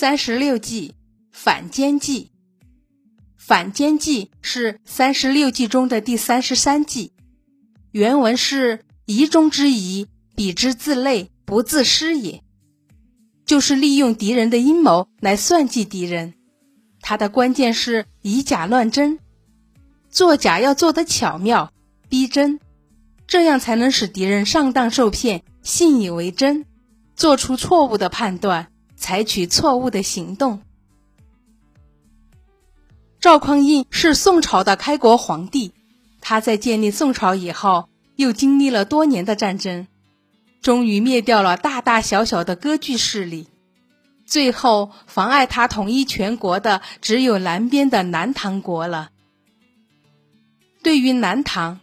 三十六计，反间计。反间计是三十六计中的第三十三计。原文是“疑中之疑，彼之自累，不自失也”，就是利用敌人的阴谋来算计敌人。它的关键是以假乱真，作假要做得巧妙逼真，这样才能使敌人上当受骗，信以为真，做出错误的判断。采取错误的行动。赵匡胤是宋朝的开国皇帝，他在建立宋朝以后，又经历了多年的战争，终于灭掉了大大小小的割据势力。最后，妨碍他统一全国的只有南边的南唐国了。对于南唐，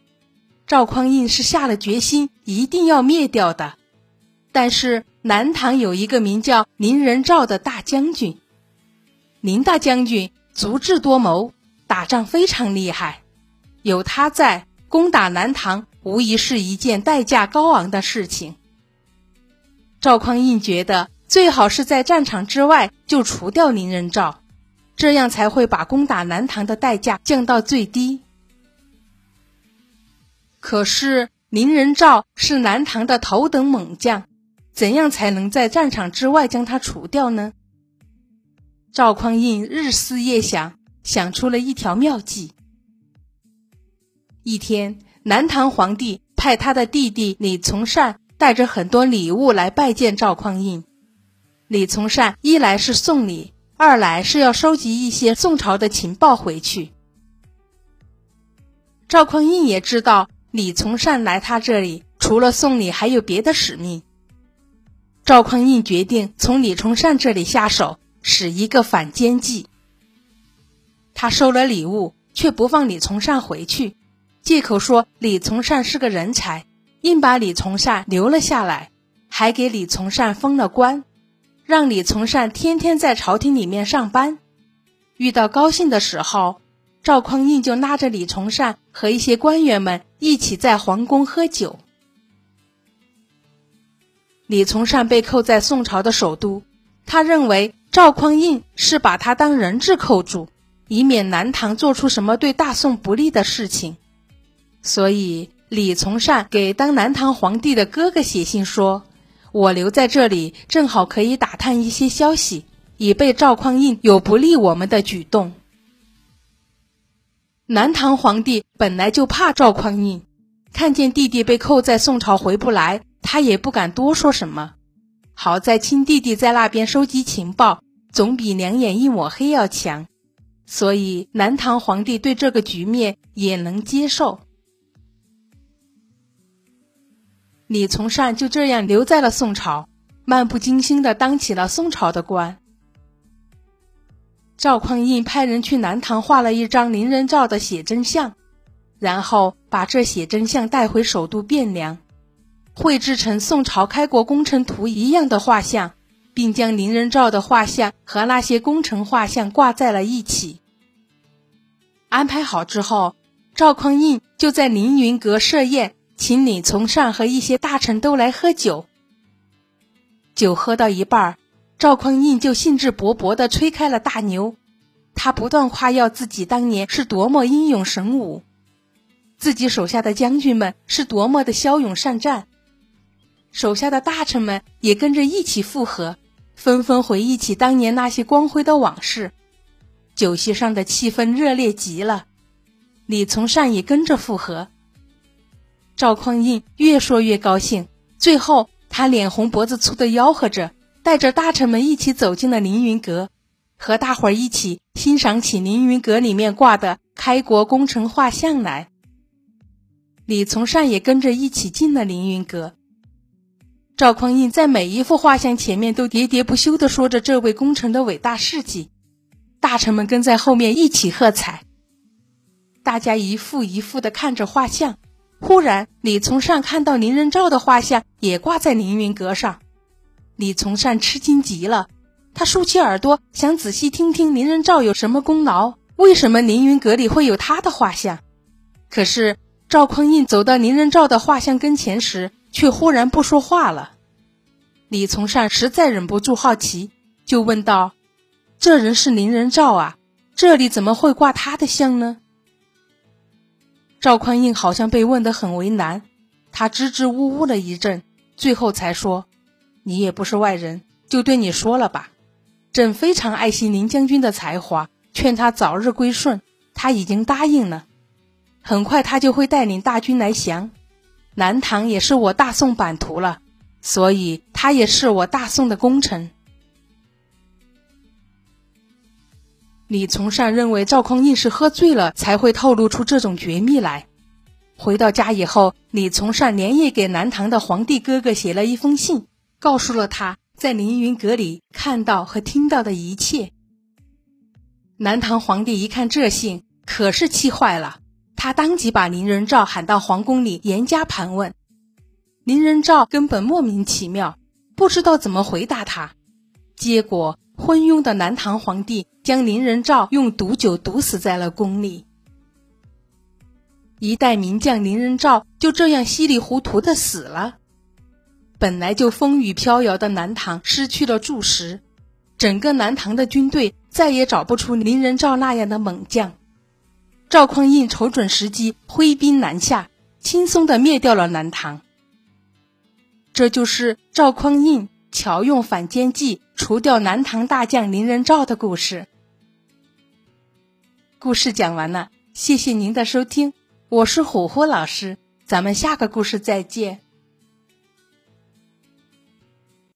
赵匡胤是下了决心，一定要灭掉的。但是南唐有一个名叫林仁兆的大将军，林大将军足智多谋，打仗非常厉害。有他在，攻打南唐无疑是一件代价高昂的事情。赵匡胤觉得最好是在战场之外就除掉林仁兆，这样才会把攻打南唐的代价降到最低。可是林仁兆是南唐的头等猛将。怎样才能在战场之外将他除掉呢？赵匡胤日思夜想，想出了一条妙计。一天，南唐皇帝派他的弟弟李从善带着很多礼物来拜见赵匡胤。李从善一来是送礼，二来是要收集一些宋朝的情报回去。赵匡胤也知道李从善来他这里，除了送礼，还有别的使命。赵匡胤决定从李从善这里下手，使一个反间计。他收了礼物，却不放李从善回去，借口说李从善是个人才，硬把李从善留了下来，还给李从善封了官，让李从善天天在朝廷里面上班。遇到高兴的时候，赵匡胤就拉着李从善和一些官员们一起在皇宫喝酒。李从善被扣在宋朝的首都，他认为赵匡胤是把他当人质扣住，以免南唐做出什么对大宋不利的事情。所以李从善给当南唐皇帝的哥哥写信说：“我留在这里，正好可以打探一些消息，以备赵匡胤有不利我们的举动。”南唐皇帝本来就怕赵匡胤，看见弟弟被扣在宋朝回不来。他也不敢多说什么，好在亲弟弟在那边收集情报，总比两眼一抹黑要强，所以南唐皇帝对这个局面也能接受。李从善就这样留在了宋朝，漫不经心的当起了宋朝的官。赵匡胤派人去南唐画了一张林仁兆的写真像，然后把这写真像带回首都汴梁。绘制成宋朝开国工程图一样的画像，并将林仁兆的画像和那些工程画像挂在了一起。安排好之后，赵匡胤就在凌云阁设宴，请李从善和一些大臣都来喝酒。酒喝到一半，赵匡胤就兴致勃勃地吹开了大牛，他不断夸耀自己当年是多么英勇神武，自己手下的将军们是多么的骁勇善战。手下的大臣们也跟着一起附和，纷纷回忆起当年那些光辉的往事。酒席上的气氛热烈极了，李从善也跟着附和。赵匡胤越说越高兴，最后他脸红脖子粗的吆喝着，带着大臣们一起走进了凌云阁，和大伙儿一起欣赏起凌云阁里面挂的开国功臣画像来。李从善也跟着一起进了凌云阁。赵匡胤在每一幅画像前面都喋喋不休地说着这位功臣的伟大事迹，大臣们跟在后面一起喝彩。大家一幅一幅地看着画像，忽然李从善看到林仁照的画像也挂在凌云阁上，李从善吃惊极了，他竖起耳朵想仔细听听林仁照有什么功劳，为什么凌云阁里会有他的画像？可是赵匡胤走到林仁照的画像跟前时，却忽然不说话了。李从善实在忍不住好奇，就问道：“这人是林仁照啊，这里怎么会挂他的像呢？赵匡胤好像被问得很为难，他支支吾吾了一阵，最后才说：“你也不是外人，就对你说了吧。朕非常爱惜林将军的才华，劝他早日归顺，他已经答应了。很快他就会带领大军来降。南唐也是我大宋版图了，所以他也是我大宋的功臣。”李从善认为赵匡胤是喝醉了才会透露出这种绝密来。回到家以后，李从善连夜给南唐的皇帝哥哥写了一封信，告诉了他在凌云阁里看到和听到的一切。南唐皇帝一看这信，可是气坏了，他当即把林仁照喊到皇宫里严加盘问。林仁照根本莫名其妙，不知道怎么回答他，结果。昏庸的南唐皇帝将林仁照用毒酒毒死在了宫里，一代名将林仁照就这样稀里糊涂的死了。本来就风雨飘摇的南唐失去了柱石，整个南唐的军队再也找不出林仁照那样的猛将。赵匡胤瞅准时机挥兵南下，轻松的灭掉了南唐。这就是赵匡胤。巧用反间计除掉南唐大将林仁昭的故事。故事讲完了，谢谢您的收听，我是虎虎老师，咱们下个故事再见。